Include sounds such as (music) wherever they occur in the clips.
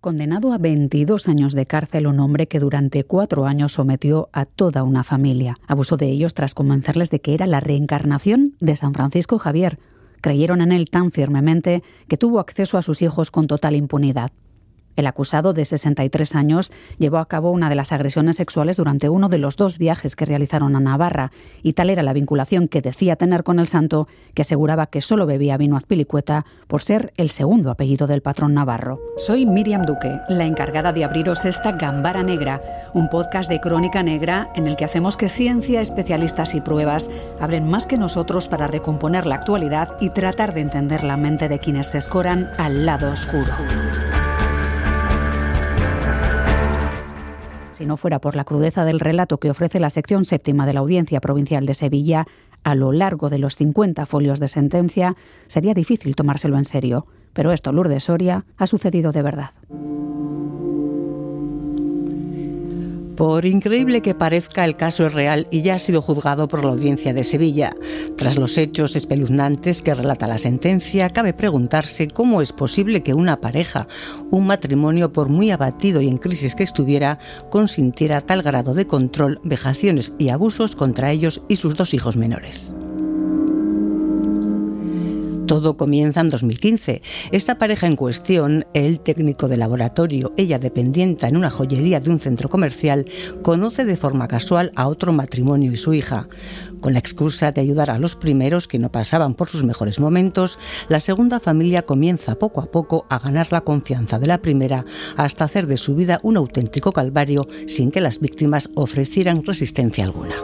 Condenado a 22 años de cárcel un hombre que durante cuatro años sometió a toda una familia. Abusó de ellos tras convencerles de que era la reencarnación de San Francisco Javier. Creyeron en él tan firmemente que tuvo acceso a sus hijos con total impunidad. El acusado de 63 años llevó a cabo una de las agresiones sexuales durante uno de los dos viajes que realizaron a Navarra, y tal era la vinculación que decía tener con el santo que aseguraba que solo bebía vino azpilicueta por ser el segundo apellido del patrón navarro. Soy Miriam Duque, la encargada de abriros esta Gambara Negra, un podcast de crónica negra en el que hacemos que ciencia, especialistas y pruebas abren más que nosotros para recomponer la actualidad y tratar de entender la mente de quienes se escoran al lado oscuro. Si no fuera por la crudeza del relato que ofrece la sección séptima de la Audiencia Provincial de Sevilla, a lo largo de los 50 folios de sentencia, sería difícil tomárselo en serio. Pero esto, Lourdes Soria, ha sucedido de verdad. Por increíble que parezca, el caso es real y ya ha sido juzgado por la audiencia de Sevilla. Tras los hechos espeluznantes que relata la sentencia, cabe preguntarse cómo es posible que una pareja, un matrimonio, por muy abatido y en crisis que estuviera, consintiera tal grado de control, vejaciones y abusos contra ellos y sus dos hijos menores. Todo comienza en 2015. Esta pareja en cuestión, el técnico de laboratorio, ella dependienta en una joyería de un centro comercial, conoce de forma casual a otro matrimonio y su hija. Con la excusa de ayudar a los primeros que no pasaban por sus mejores momentos, la segunda familia comienza poco a poco a ganar la confianza de la primera hasta hacer de su vida un auténtico calvario sin que las víctimas ofrecieran resistencia alguna.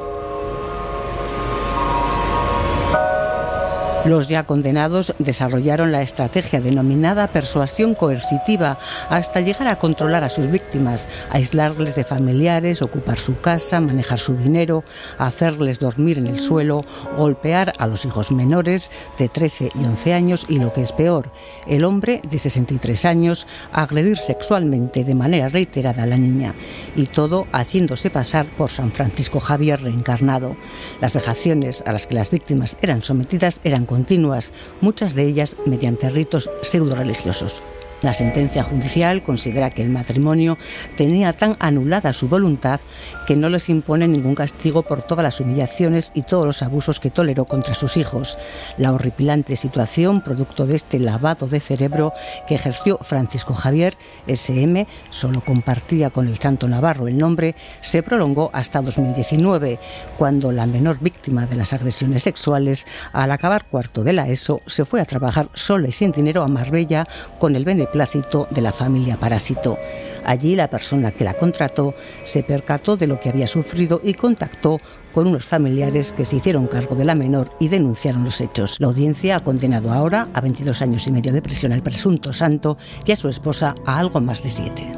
Los ya condenados desarrollaron la estrategia denominada persuasión coercitiva hasta llegar a controlar a sus víctimas, aislarles de familiares, ocupar su casa, manejar su dinero, hacerles dormir en el suelo, golpear a los hijos menores de 13 y 11 años y lo que es peor, el hombre de 63 años agredir sexualmente de manera reiterada a la niña y todo haciéndose pasar por San Francisco Javier reencarnado. Las vejaciones a las que las víctimas eran sometidas eran continuas, muchas de ellas mediante ritos pseudo-religiosos. La sentencia judicial considera que el matrimonio tenía tan anulada su voluntad que no les impone ningún castigo por todas las humillaciones y todos los abusos que toleró contra sus hijos. La horripilante situación, producto de este lavado de cerebro que ejerció Francisco Javier, SM, solo compartía con el Santo Navarro el nombre, se prolongó hasta 2019, cuando la menor víctima de las agresiones sexuales, al acabar cuarto de la ESO, se fue a trabajar sola y sin dinero a Marbella con el beneficio plácito de la familia Parásito. Allí la persona que la contrató se percató de lo que había sufrido y contactó con unos familiares que se hicieron cargo de la menor y denunciaron los hechos. La audiencia ha condenado ahora a 22 años y medio de prisión al presunto santo y a su esposa a algo más de siete.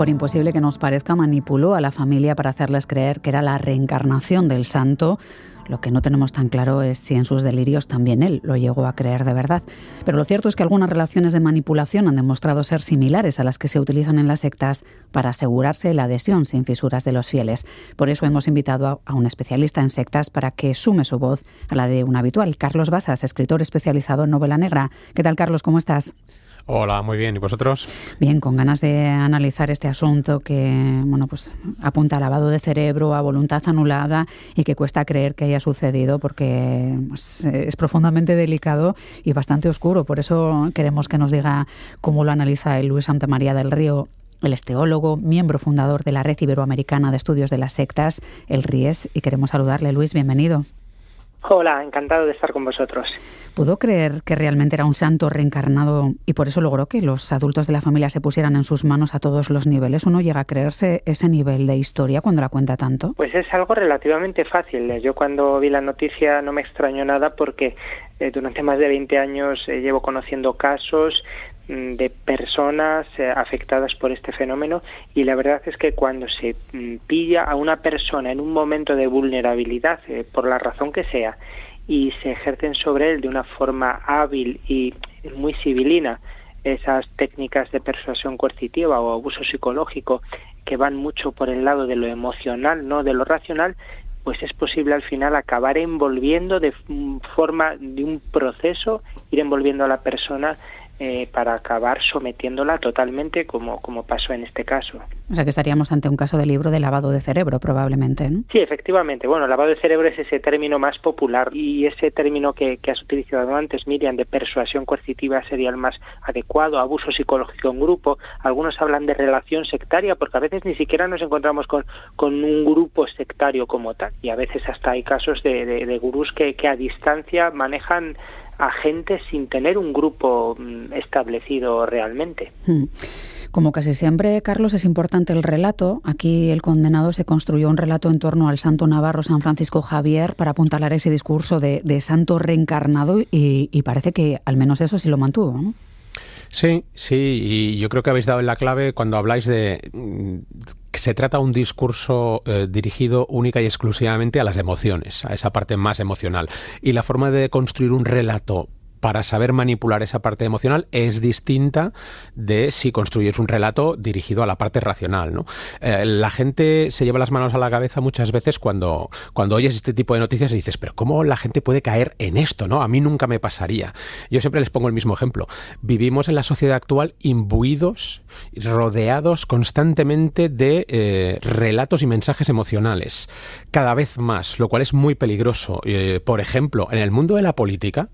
Por imposible que nos parezca, manipuló a la familia para hacerles creer que era la reencarnación del santo. Lo que no tenemos tan claro es si en sus delirios también él lo llegó a creer de verdad. Pero lo cierto es que algunas relaciones de manipulación han demostrado ser similares a las que se utilizan en las sectas para asegurarse la adhesión sin fisuras de los fieles. Por eso hemos invitado a un especialista en sectas para que sume su voz a la de un habitual, Carlos Basas, escritor especializado en novela negra. ¿Qué tal, Carlos? ¿Cómo estás? Hola, muy bien. ¿Y vosotros? Bien, con ganas de analizar este asunto que, bueno, pues apunta a lavado de cerebro, a voluntad anulada y que cuesta creer que haya sucedido porque pues, es profundamente delicado y bastante oscuro. Por eso queremos que nos diga cómo lo analiza el Luis Santa María del Río él es teólogo, miembro fundador de la Red Iberoamericana de Estudios de las Sectas, el RIES, y queremos saludarle. Luis, bienvenido. Hola, encantado de estar con vosotros. ¿Pudo creer que realmente era un santo reencarnado y por eso logró que los adultos de la familia se pusieran en sus manos a todos los niveles? ¿Uno llega a creerse ese nivel de historia cuando la cuenta tanto? Pues es algo relativamente fácil. Yo cuando vi la noticia no me extrañó nada porque eh, durante más de 20 años eh, llevo conociendo casos de personas eh, afectadas por este fenómeno y la verdad es que cuando se mm, pilla a una persona en un momento de vulnerabilidad, por la razón que sea, y se ejercen sobre él de una forma hábil y muy civilina esas técnicas de persuasión coercitiva o abuso psicológico que van mucho por el lado de lo emocional, no de lo racional, pues es posible al final acabar envolviendo de forma de un proceso, ir envolviendo a la persona eh, para acabar sometiéndola totalmente como, como pasó en este caso. O sea que estaríamos ante un caso de libro de lavado de cerebro probablemente, ¿no? Sí, efectivamente. Bueno, lavado de cerebro es ese término más popular y ese término que, que has utilizado antes, Miriam, de persuasión coercitiva sería el más adecuado, abuso psicológico en grupo. Algunos hablan de relación sectaria porque a veces ni siquiera nos encontramos con, con un grupo sectario como tal y a veces hasta hay casos de, de, gurús que, que a distancia manejan a gente sin tener un grupo mm, establecido realmente. Hmm. Como casi siempre, Carlos, es importante el relato. Aquí el condenado se construyó un relato en torno al santo navarro San Francisco Javier para apuntalar ese discurso de, santo reencarnado y, parece que al menos eso sí lo mantuvo. ¿no? Sí, sí, y yo creo que habéis dado la clave cuando habláis de se trata un discurso eh, dirigido única y exclusivamente a las emociones, a esa parte más emocional. Y la forma de construir un relato para saber manipular esa parte emocional es distinta de si construyes un relato dirigido a la parte racional. ¿no? Eh, la gente se lleva las manos a la cabeza muchas veces cuando, cuando oyes este tipo de noticias y dices, pero ¿cómo la gente puede caer en esto? ¿no? A mí nunca me pasaría. Yo siempre les pongo el mismo ejemplo. Vivimos en la sociedad actual imbuidos, rodeados constantemente de eh, relatos y mensajes emocionales, cada vez más, lo cual es muy peligroso. Eh, por ejemplo, en el mundo de la política,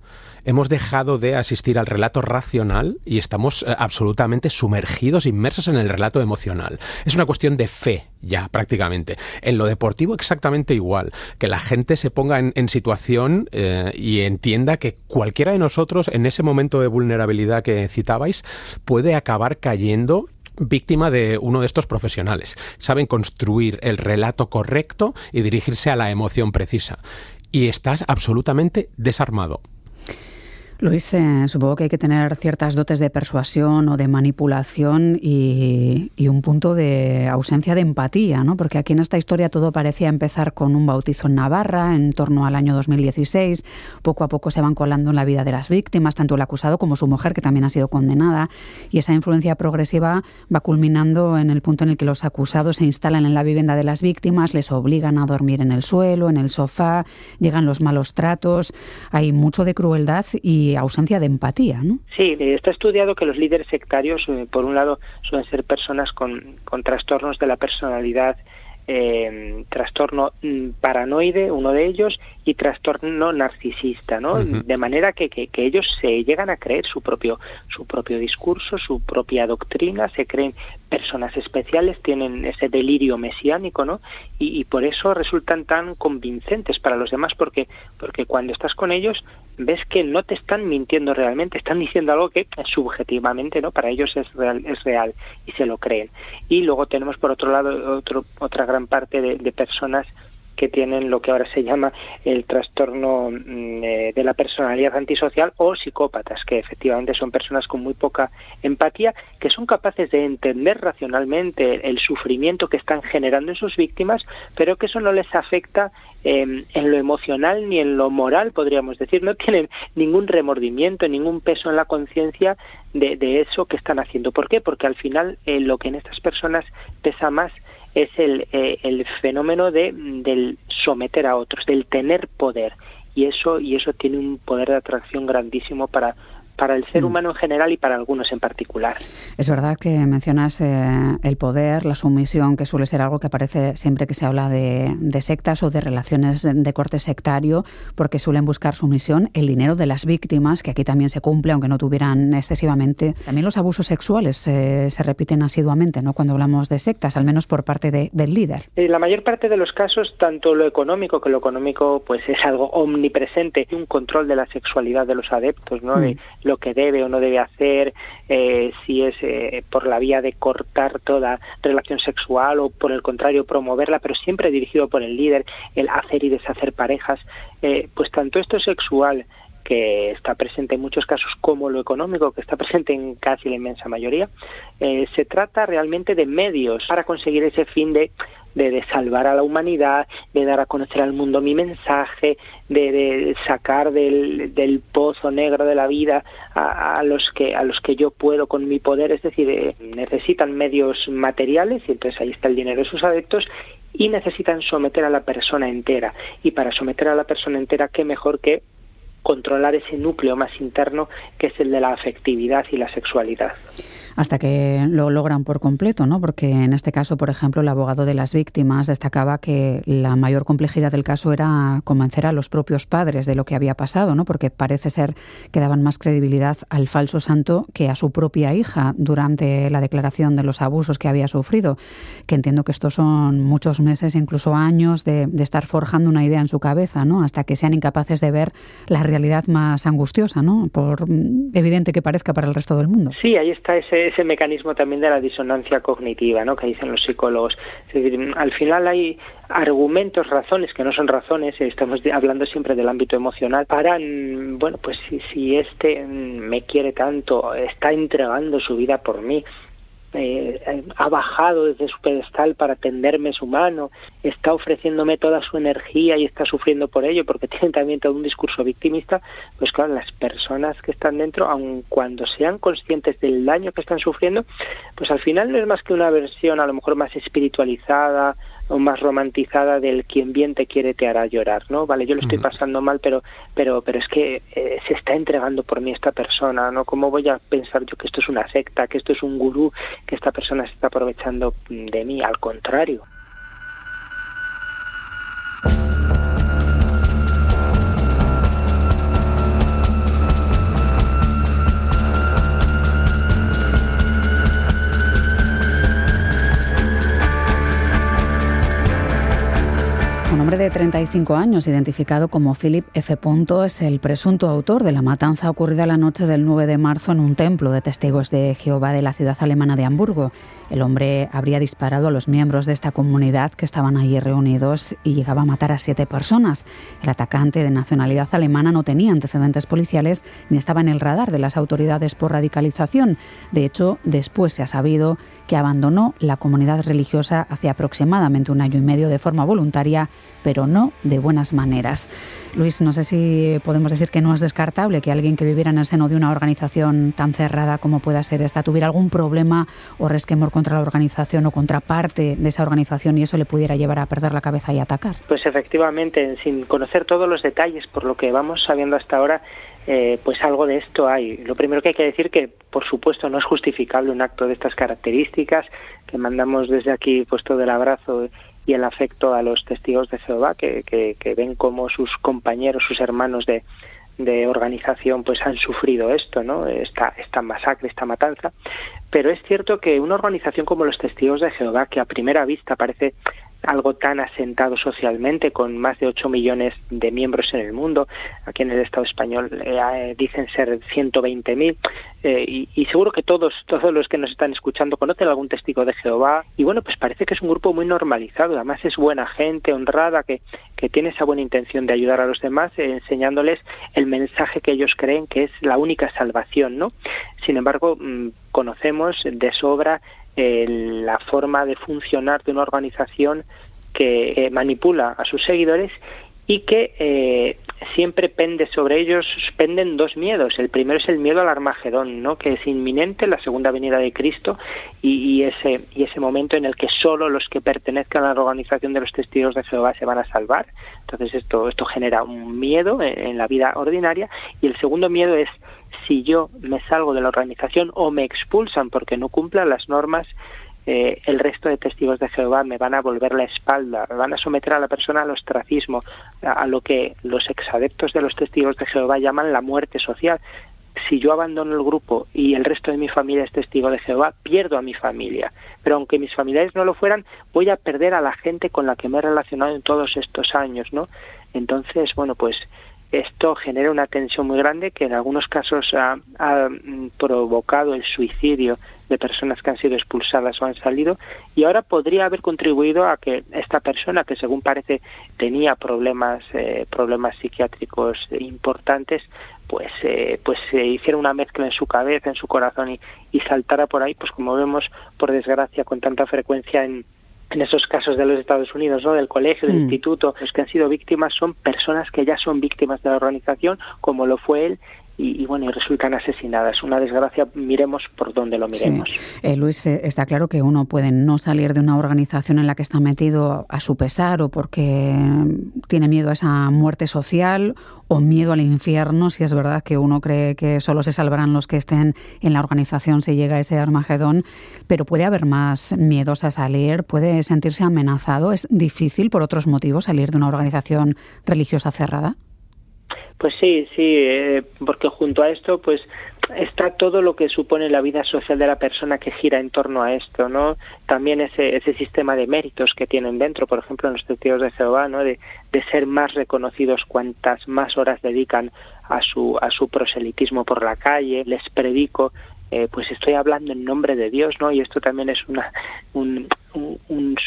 hemos dejado de asistir al relato racional y estamos eh, absolutamente sumergidos, inmersos en el relato emocional. Es una cuestión de fe ya prácticamente. En lo deportivo exactamente igual, que la gente se ponga en, situación eh, y entienda que cualquiera de nosotros en ese momento de vulnerabilidad que citabais puede acabar cayendo víctima de uno de estos profesionales. Saben construir el relato correcto y dirigirse a la emoción precisa. Y estás absolutamente desarmado. Luis, eh, supongo que hay que tener ciertas dotes de persuasión o de manipulación y, un punto de ausencia de empatía, ¿no? Porque aquí en esta historia todo parecía empezar con un bautizo en Navarra en torno al año 2016. Poco a poco se van colando en la vida de las víctimas, tanto el acusado como su mujer, que también ha sido condenada. Y esa influencia progresiva va culminando en el punto en el que los acusados se instalan en la vivienda de las víctimas, les obligan a dormir en el suelo, en el sofá, llegan los malos tratos. Hay mucho de crueldad y ausencia de empatía, ¿no? Sí, está estudiado que los líderes sectarios, eh, por un lado, suelen ser personas con, con trastornos de la personalidad eh, trastorno mm, paranoide, uno de ellos, y trastorno narcisista, ¿no? De manera que, que, ellos se llegan a creer su propio, su propio discurso, su propia doctrina, se creen personas especiales, tienen ese delirio mesiánico, ¿no? Y, y por eso resultan tan convincentes para los demás, porque, porque cuando estás con ellos ves que no te están mintiendo realmente, están diciendo algo que subjetivamente, ¿no? Para ellos es real, es real y se lo creen. Y luego tenemos por otro lado otro, otra gran parte de, personas que tienen lo que ahora se llama el trastorno mm, eh, de la personalidad antisocial o psicópatas, que efectivamente son personas con muy poca empatía, que son capaces de entender racionalmente el sufrimiento que están generando en sus víctimas, pero que eso no les afecta em, en lo emocional ni en lo moral, podríamos decir. No tienen ningún remordimiento, ningún peso en la conciencia de, eso que están haciendo. ¿Por qué? Porque al final eh, lo que en estas personas pesa más es el, eh, el fenómeno de, del someter a otros, del tener poder. Y eso, y eso tiene un poder de atracción grandísimo para, para el ser mm. humano en general y para algunos en particular. Es verdad que mencionas eh, el poder, la sumisión, que suele ser algo que aparece siempre que se habla de, sectas o de relaciones de, corte sectario, porque suelen buscar sumisión, el dinero de las víctimas, que aquí también se cumple, aunque no tuvieran excesivamente. También los abusos sexuales eh, se repiten asiduamente, ¿no? Cuando hablamos de sectas, al menos por parte del líder. En la mayor parte de los casos, tanto lo económico, que lo económico pues es algo omnipresente, un control de la sexualidad de los adeptos, ¿no? Mm lo que debe o no debe hacer, eh, si es eh, por la vía de cortar toda relación sexual o por el contrario promoverla, pero siempre dirigido por el líder, el hacer y deshacer parejas, eh, pues tanto esto sexual que está presente en muchos casos como lo económico, que está presente en casi la inmensa mayoría, se trata realmente de medios para conseguir ese fin de de, salvar a la humanidad, de dar a conocer al mundo mi mensaje, de, sacar del, del, pozo negro de la vida a, los que a los que yo puedo con mi poder, es decir, eh, necesitan medios materiales y entonces ahí está el dinero de sus adeptos y necesitan someter a la persona entera. Y para someter a la persona entera, qué mejor que controlar ese núcleo más interno que es el de la afectividad y la sexualidad hasta que lo logran por completo, ¿no? Porque en este caso, por ejemplo, el abogado de las víctimas destacaba que la mayor complejidad del caso era convencer a los propios padres de lo que había pasado, ¿no? Porque parece ser que daban más credibilidad al falso santo que a su propia hija durante la declaración de los abusos que había sufrido. Que entiendo que estos son muchos meses, incluso años, de, estar forjando una idea en su cabeza, ¿no? Hasta que sean incapaces de ver la realidad más angustiosa, ¿no? Por evidente que parezca para el resto del mundo. Sí, ahí está ese ese mecanismo también de la disonancia cognitiva, ¿no? Que dicen los psicólogos. Es decir, al final hay argumentos, razones que no son razones, estamos hablando siempre del ámbito emocional, para, mm, bueno, pues si, si este mm, me quiere tanto, está entregando su vida por mí, eh, ha bajado desde su pedestal para tenderme su mano, está ofreciéndome toda su energía y está sufriendo por ello, porque (laughs) tiene también todo un discurso victimista, pues claro, las personas que están dentro, aun cuando sean conscientes del daño que están sufriendo, pues al final no es más que una versión a lo mejor más espiritualizada, o más romantizada del quien bien te quiere te hará llorar, ¿no? Vale, yo lo estoy pasando mal, pero pero pero es que eh, se está entregando por mí esta persona, ¿no? ¿Cómo voy a pensar yo que esto es una secta, que esto es un gurú, que esta persona se está aprovechando de mí? Al contrario. De 35 años, identificado como Philip F. es el presunto autor de la matanza ocurrida la noche del 9 de marzo en un templo de testigos de Jehová de la ciudad alemana de Hamburgo. El hombre habría disparado a los miembros de esta comunidad que estaban allí reunidos y llegaba a matar a siete personas. El atacante de nacionalidad alemana no tenía antecedentes policiales ni estaba en el radar de las autoridades por radicalización. De hecho, después se ha sabido que abandonó la comunidad religiosa hace aproximadamente un año y medio de forma voluntaria, pero no de buenas maneras. Luis, no sé si podemos decir que no es descartable que alguien que viviera en el seno de una organización tan cerrada como pueda ser esta tuviera algún problema o resquemor contra la organización o contra parte de esa organización y eso le pudiera llevar a perder la cabeza y atacar. Pues efectivamente, sin conocer todos los detalles, por lo que vamos sabiendo hasta ahora, eh, pues algo de esto hay. Lo primero que hay que decir que, por supuesto, no es justificable un acto de estas características, que mandamos desde aquí pues todo el abrazo y el afecto a los testigos de Jehová, que, que, ven cómo sus compañeros, sus hermanos de, de organización pues han sufrido esto, ¿no? Esta, esta masacre, esta matanza. Pero es cierto que una organización como los Testigos de Jehová, que a primera vista parece algo tan asentado socialmente, con más de 8 millones de miembros en el mundo. Aquí en el Estado español eh, dicen ser 120.000 eh, y, seguro que todos, todos los que nos están escuchando conocen algún testigo de Jehová y bueno, pues parece que es un grupo muy normalizado, además es buena gente, honrada, que, que tiene esa buena intención de ayudar a los demás, eh, enseñándoles el mensaje que ellos creen que es la única salvación, ¿no? Sin embargo, mm, conocemos de sobra la forma de funcionar de una organización que manipula a sus seguidores y que eh, siempre pende sobre ellos, penden dos miedos. El primero es el miedo al Armagedón, ¿no? que es inminente, la segunda venida de Cristo, y, ese, y ese momento en el que solo los que pertenezcan a la organización de los testigos de Jehová se van a salvar. Entonces esto, esto genera un miedo en la vida ordinaria. Y el segundo miedo es si yo me salgo de la organización o me expulsan porque no cumplan las normas eh, el resto de testigos de Jehová me van a volver la espalda, me van a someter a la persona al ostracismo, a, lo que los exadeptos de los testigos de Jehová llaman la muerte social. Si yo abandono el grupo y el resto de mi familia es testigo de Jehová, pierdo a mi familia. Pero aunque mis familiares no lo fueran, voy a perder a la gente con la que me he relacionado en todos estos años, ¿no? Entonces, bueno, pues esto genera una tensión muy grande que en algunos casos ha, mm, provocado el suicidio de personas que han sido expulsadas o han salido. Y ahora podría haber contribuido a que esta persona que según parece tenía problemas eh, problemas psiquiátricos importantes pues eh, pues se hiciera una mezcla en su cabeza en su corazón y, y saltara por ahí pues como vemos por desgracia con tanta frecuencia en en esos casos de los Estados Unidos, ¿no? del colegio, del hmm. instituto, los que han sido víctimas son personas que ya son víctimas de la organización, como lo fue él, y, bueno, y resultan asesinadas. Una desgracia, miremos por donde lo miremos. Eh, Luis, eh, está claro que uno puede no salir de una organización en la que está metido a su pesar o porque tiene miedo a esa muerte social o miedo al infierno, si es verdad que uno cree que solo se salvarán los que estén en la organización si llega ese Armagedón, pero puede haber más miedos a salir, puede sentirse amenazado, es difícil por otros motivos salir de una organización religiosa cerrada. Pues sí, sí, eh, porque junto a esto, pues está todo lo que supone la vida social de la persona que gira en torno a esto, ¿no? También ese, ese sistema de méritos que tienen dentro, por ejemplo, en los testigos de Jehová, ¿no? De, de ser más reconocidos cuantas más horas dedican a su, a su proselitismo por la calle, les predico, eh, pues estoy hablando en nombre de Dios, ¿no? Y esto también es una, un,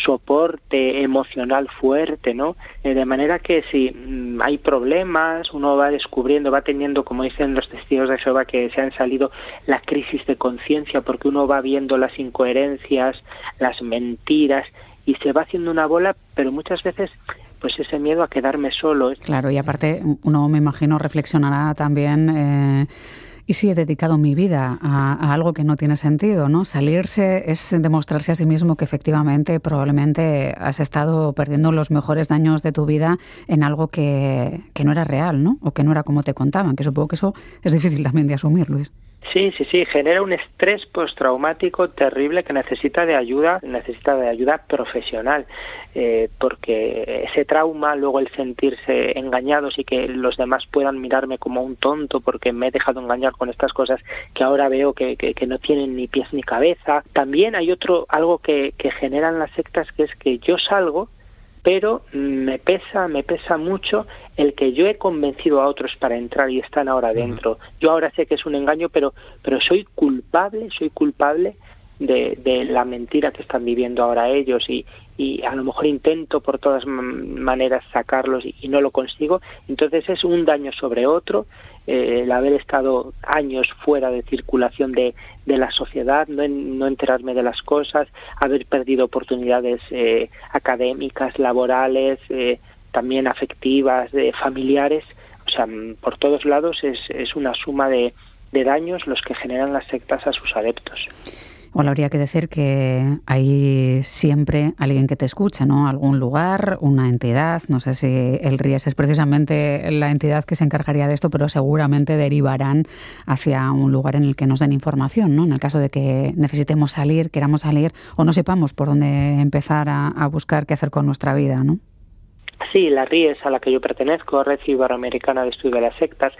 soporte emocional fuerte, ¿no? Eh, de manera que si mm, hay problemas, uno va descubriendo, va teniendo, como dicen los testigos de Jehová, que se han salido la crisis de conciencia, porque uno va viendo las incoherencias, las mentiras, y se va haciendo una bola, pero muchas veces pues ese miedo a quedarme solo. Claro, y aparte uno me imagino reflexionará también eh, ¿Y si he dedicado mi vida a, algo que no tiene sentido? ¿no? Salirse es demostrarse a sí mismo que efectivamente probablemente has estado perdiendo los mejores años de tu vida en algo que, que no era real, ¿no? O que no era como te contaban, que supongo que eso es difícil también de asumir, Luis. Sí, sí, sí, genera un estrés postraumático terrible que necesita de ayuda, necesita de ayuda profesional, eh, porque ese trauma, luego el sentirse engañados y que los demás puedan mirarme como un tonto porque me he dejado engañar con estas cosas que ahora veo que, que, no tienen ni pies ni cabeza. También hay otro, algo que, que generan las sectas, que es que yo salgo pero me pesa, me pesa mucho el que yo he convencido a otros para entrar y están ahora dentro. Yo ahora sé que es un engaño, pero, pero soy culpable, soy culpable de, de la mentira que están viviendo ahora ellos y, y a lo mejor intento por todas maneras sacarlos y, no lo consigo. Entonces es un daño sobre otro eh, el haber estado años fuera de circulación de, de la sociedad, no, no, enterarme de las cosas, haber perdido oportunidades eh, académicas, laborales, eh, también afectivas, familiares, o sea, por todos lados es, es una suma de, de daños los que generan las sectas a sus adeptos. Bueno, habría que decir que hay siempre alguien que te escucha, ¿no? Algún lugar, una entidad, no sé si el RIES es precisamente la entidad que se encargaría de esto, pero seguramente derivarán hacia un lugar en el que nos den información, ¿no? En el caso de que necesitemos salir, queramos salir o no sepamos por dónde empezar a, buscar qué hacer con nuestra vida, ¿no? Sí, la RIES a la que yo pertenezco, Red Iberoamericana de Estudio de las Sectas,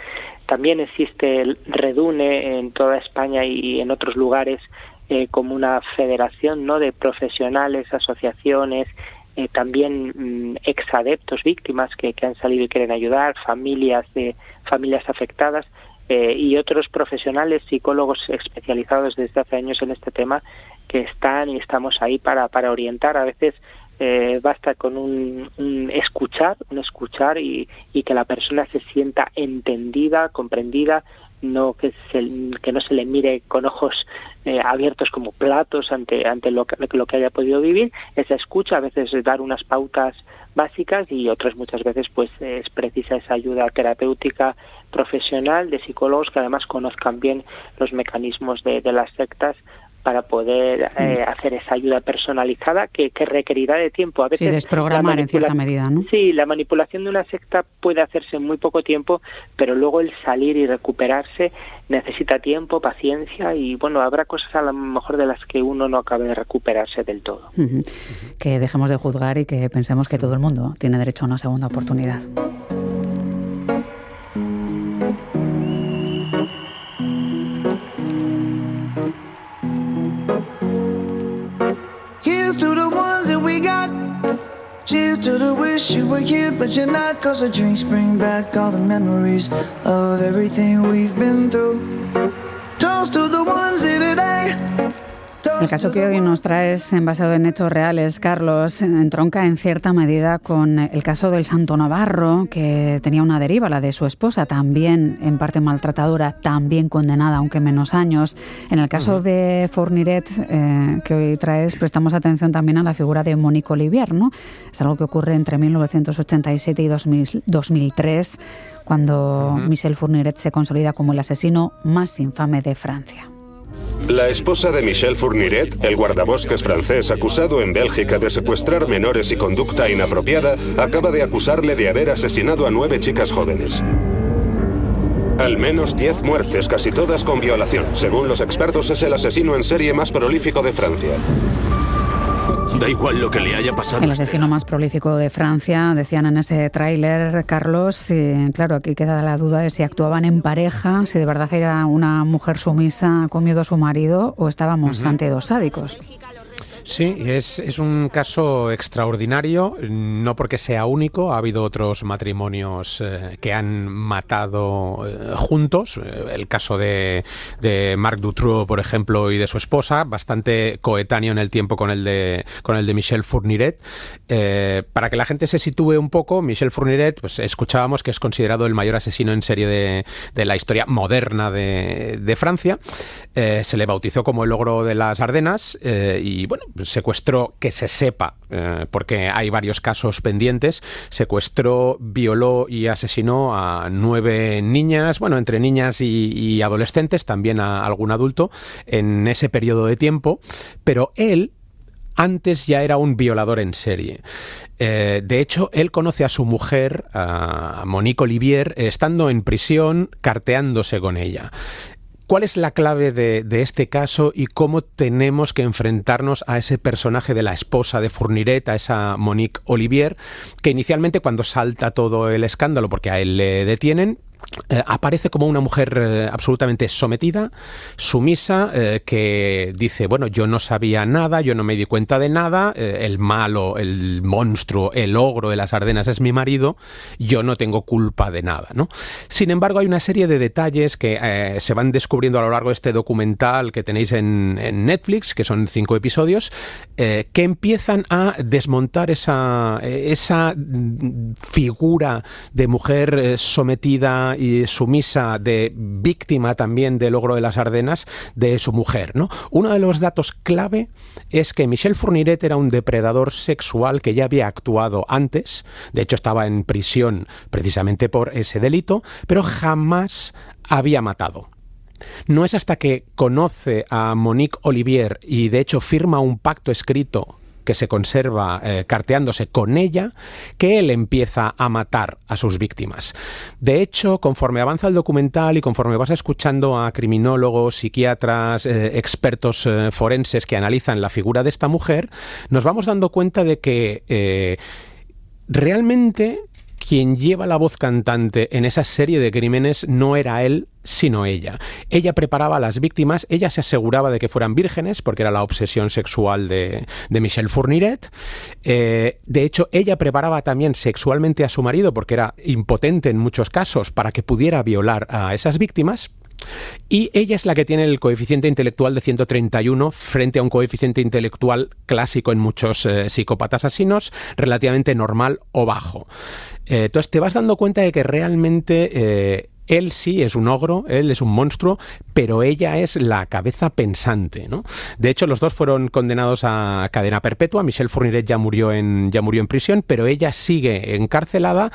también existe el REDUNE en toda España y en otros lugares eh, como una federación ¿no? de profesionales, asociaciones, eh, también mm, exadeptos, víctimas que, que, han salido y quieren ayudar, familias de familias afectadas eh, y otros profesionales, psicólogos especializados desde hace años en este tema que están y estamos ahí para, para orientar. A veces eh, basta con un, un, escuchar, un escuchar y, y, que la persona se sienta entendida, comprendida, no que, se, que no se le mire con ojos eh, abiertos como platos ante ante lo que, lo que haya podido vivir esa escucha a veces dar unas pautas básicas y otras muchas veces pues es precisa esa ayuda terapéutica profesional de psicólogos que además conozcan bien los mecanismos de, de las sectas para poder eh, hacer esa ayuda personalizada que, que, requerirá de tiempo. A veces sí, desprogramar en cierta medida, ¿no? Sí, la manipulación de una secta puede hacerse en muy poco tiempo, pero luego el salir y recuperarse necesita tiempo, paciencia y, bueno, habrá cosas a lo mejor de las que uno no acabe de recuperarse del todo. Que dejemos de juzgar y que pensemos que todo el mundo tiene derecho a una segunda oportunidad. To the wish you were here, but you're not. Cause the drinks bring back all the memories of everything we've been through. El caso que hoy nos traes, basado en hechos reales, Carlos, entronca en cierta medida con el caso del Santo Navarro, que tenía una deriva, la de su esposa, también en parte maltratadora, también condenada, aunque menos años. En el caso de Fourniret, eh, que hoy traes, prestamos atención también a la figura de Monique Olivier, ¿no? Es algo que ocurre entre 1987 y 2003, cuando Michel Fourniret se consolida como el asesino más infame de Francia. La esposa de Michel Fourniret, el guardabosques francés acusado en Bélgica de secuestrar menores y conducta inapropiada, acaba de acusarle de haber asesinado a nueve chicas jóvenes. Al menos diez muertes, casi todas con violación. Según los expertos, es el asesino en serie más prolífico de Francia. Da igual lo que le haya pasado. El asesino más prolífico de Francia, decían en ese tráiler, Carlos. Y, claro, aquí queda la duda de si actuaban en pareja, si de verdad era una mujer sumisa con miedo a su marido o estábamos ante dos sádicos. Sí, es, es, un caso extraordinario, no porque sea único, ha habido otros matrimonios eh, que han matado eh, juntos, eh, el caso de, de Marc Dutroux, por ejemplo, y de su esposa, bastante coetáneo en el tiempo con el de, con el de Michel Fourniret. para que la gente se sitúe un poco, Michel Fourniret, pues escuchábamos que es considerado el mayor asesino en serie de, de la historia moderna de, de Francia. se le bautizó como el logro de las Ardenas y bueno, secuestró, que se sepa, eh, porque hay varios casos pendientes, secuestró, violó y asesinó a nueve niñas, bueno, entre niñas y, adolescentes, también a algún adulto, en ese periodo de tiempo, pero él antes ya era un violador en serie. Eh, de hecho, él conoce a su mujer, a Monique Olivier, estando en prisión, carteándose con ella. ¿Cuál es la clave de, este caso y cómo tenemos que enfrentarnos a ese personaje de la esposa de Fourniret, a esa Monique Olivier, que inicialmente cuando salta todo el escándalo, porque a él le detienen, eh, aparece como una mujer eh, absolutamente sometida, sumisa, eh, que dice, bueno, yo no sabía nada, yo no me di cuenta de nada, el malo, el monstruo, el ogro de las Ardenas es mi marido, yo no tengo culpa de nada. Sin embargo, hay una serie de detalles que se van descubriendo a lo largo de este documental que tenéis en, en Netflix, que son cinco episodios, que empiezan a desmontar esa, esa mm, figura de mujer sometida y sumisa de víctima también del logro de las Ardenas de su mujer. ¿no? Uno de los datos clave es que Michel Fourniret era un depredador sexual que ya había actuado antes, de hecho estaba en prisión precisamente por ese delito, pero jamás había matado. No es hasta que conoce a Monique Olivier y de hecho firma un pacto escrito que se conserva eh, carteándose con ella, que él empieza a matar a sus víctimas. De hecho, conforme avanza el documental y conforme vas escuchando a criminólogos, psiquiatras, eh, expertos eh, forenses que analizan la figura de esta mujer, nos vamos dando cuenta de que realmente quien lleva la voz cantante en esa serie de crímenes no era él, sino ella. Ella preparaba a las víctimas, ella se aseguraba de que fueran vírgenes, porque era la obsesión sexual de, de Michel Fourniret. Eh, de hecho, ella preparaba también sexualmente a su marido, porque era impotente en muchos casos, para que pudiera violar a esas víctimas. Y ella es la que tiene el coeficiente intelectual de 131 frente a un coeficiente intelectual clásico en muchos eh, psicópatas asesinos, relativamente normal o bajo. Eh, entonces te vas dando cuenta de que realmente eh, él sí es un ogro, él es un monstruo, pero ella es la cabeza pensante, ¿no? De hecho, los dos fueron condenados a cadena perpetua. Michel Fourniret ya murió en, ya murió en prisión, pero ella sigue encarcelada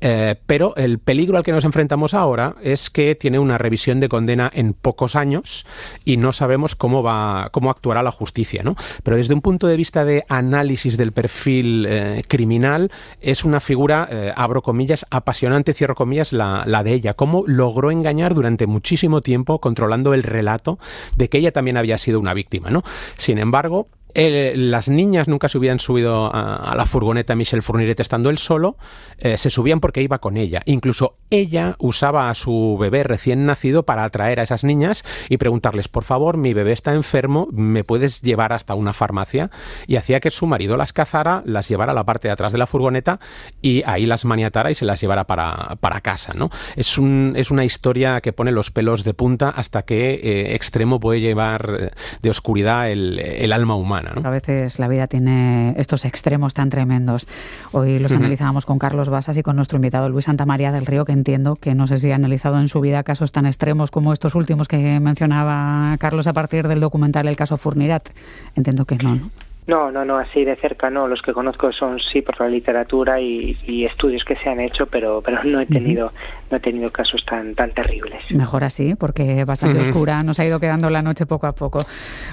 eh, pero el peligro al que nos enfrentamos ahora es que tiene una revisión de condena en pocos años y no sabemos cómo va, cómo actuará la justicia, ¿no? Pero desde un punto de vista de análisis del perfil eh, criminal, es una figura, eh, abro comillas, apasionante, cierro comillas, la, la de ella. Cómo logró engañar durante muchísimo tiempo, controlando el relato de que ella también había sido una víctima, ¿no? Sin embargo, las niñas nunca se hubieran subido a, la furgoneta Michel Fourniret estando él solo, eh, se subían porque iba con ella. Incluso ella usaba a su bebé recién nacido para atraer a esas niñas y preguntarles, por favor, mi bebé está enfermo, ¿me puedes llevar hasta una farmacia? Y hacía que su marido las cazara, las llevara a la parte de atrás de la furgoneta y ahí las maniatara y se las llevara para, para casa. ¿no? Es, un, es una historia que pone los pelos de punta hasta qué eh, extremo puede llevar eh, de oscuridad el, el alma humana. A veces la vida tiene estos extremos tan tremendos. Hoy los analizábamos con Carlos Basas y con nuestro invitado Luis Santamaría del Río, que entiendo que no sé si ha analizado en su vida casos tan extremos como estos últimos que mencionaba Carlos a partir del documental El caso Furnirat. Entiendo que no, ¿no? No, no, no, así de cerca no. Los que conozco son sí por la literatura y, estudios que se han hecho, pero, pero no he tenido, no he tenido casos tan, tan terribles. Mejor así, porque bastante oscura nos ha ido quedando la noche poco a poco.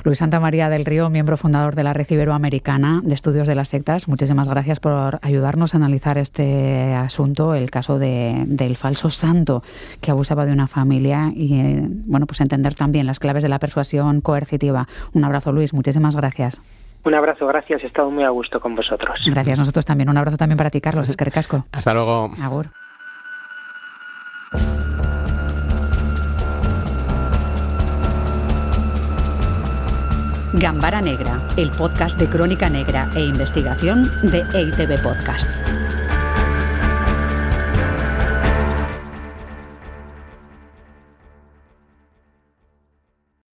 Luis Santa María del Río, miembro fundador de la Red Iberoamericana de Estudios de las Sectas, muchísimas gracias por ayudarnos a analizar este asunto, el caso de, del falso santo que abusaba de una familia y, eh, bueno, pues entender también las claves de la persuasión coercitiva. Un abrazo, Luis, muchísimas gracias. Un abrazo, gracias. He estado muy a gusto con vosotros. Gracias, nosotros también. Un abrazo también para ti, Carlos. Es que casco. Hasta luego. Agur. Gambara Negra, el podcast de crónica negra e investigación de EITB Podcast.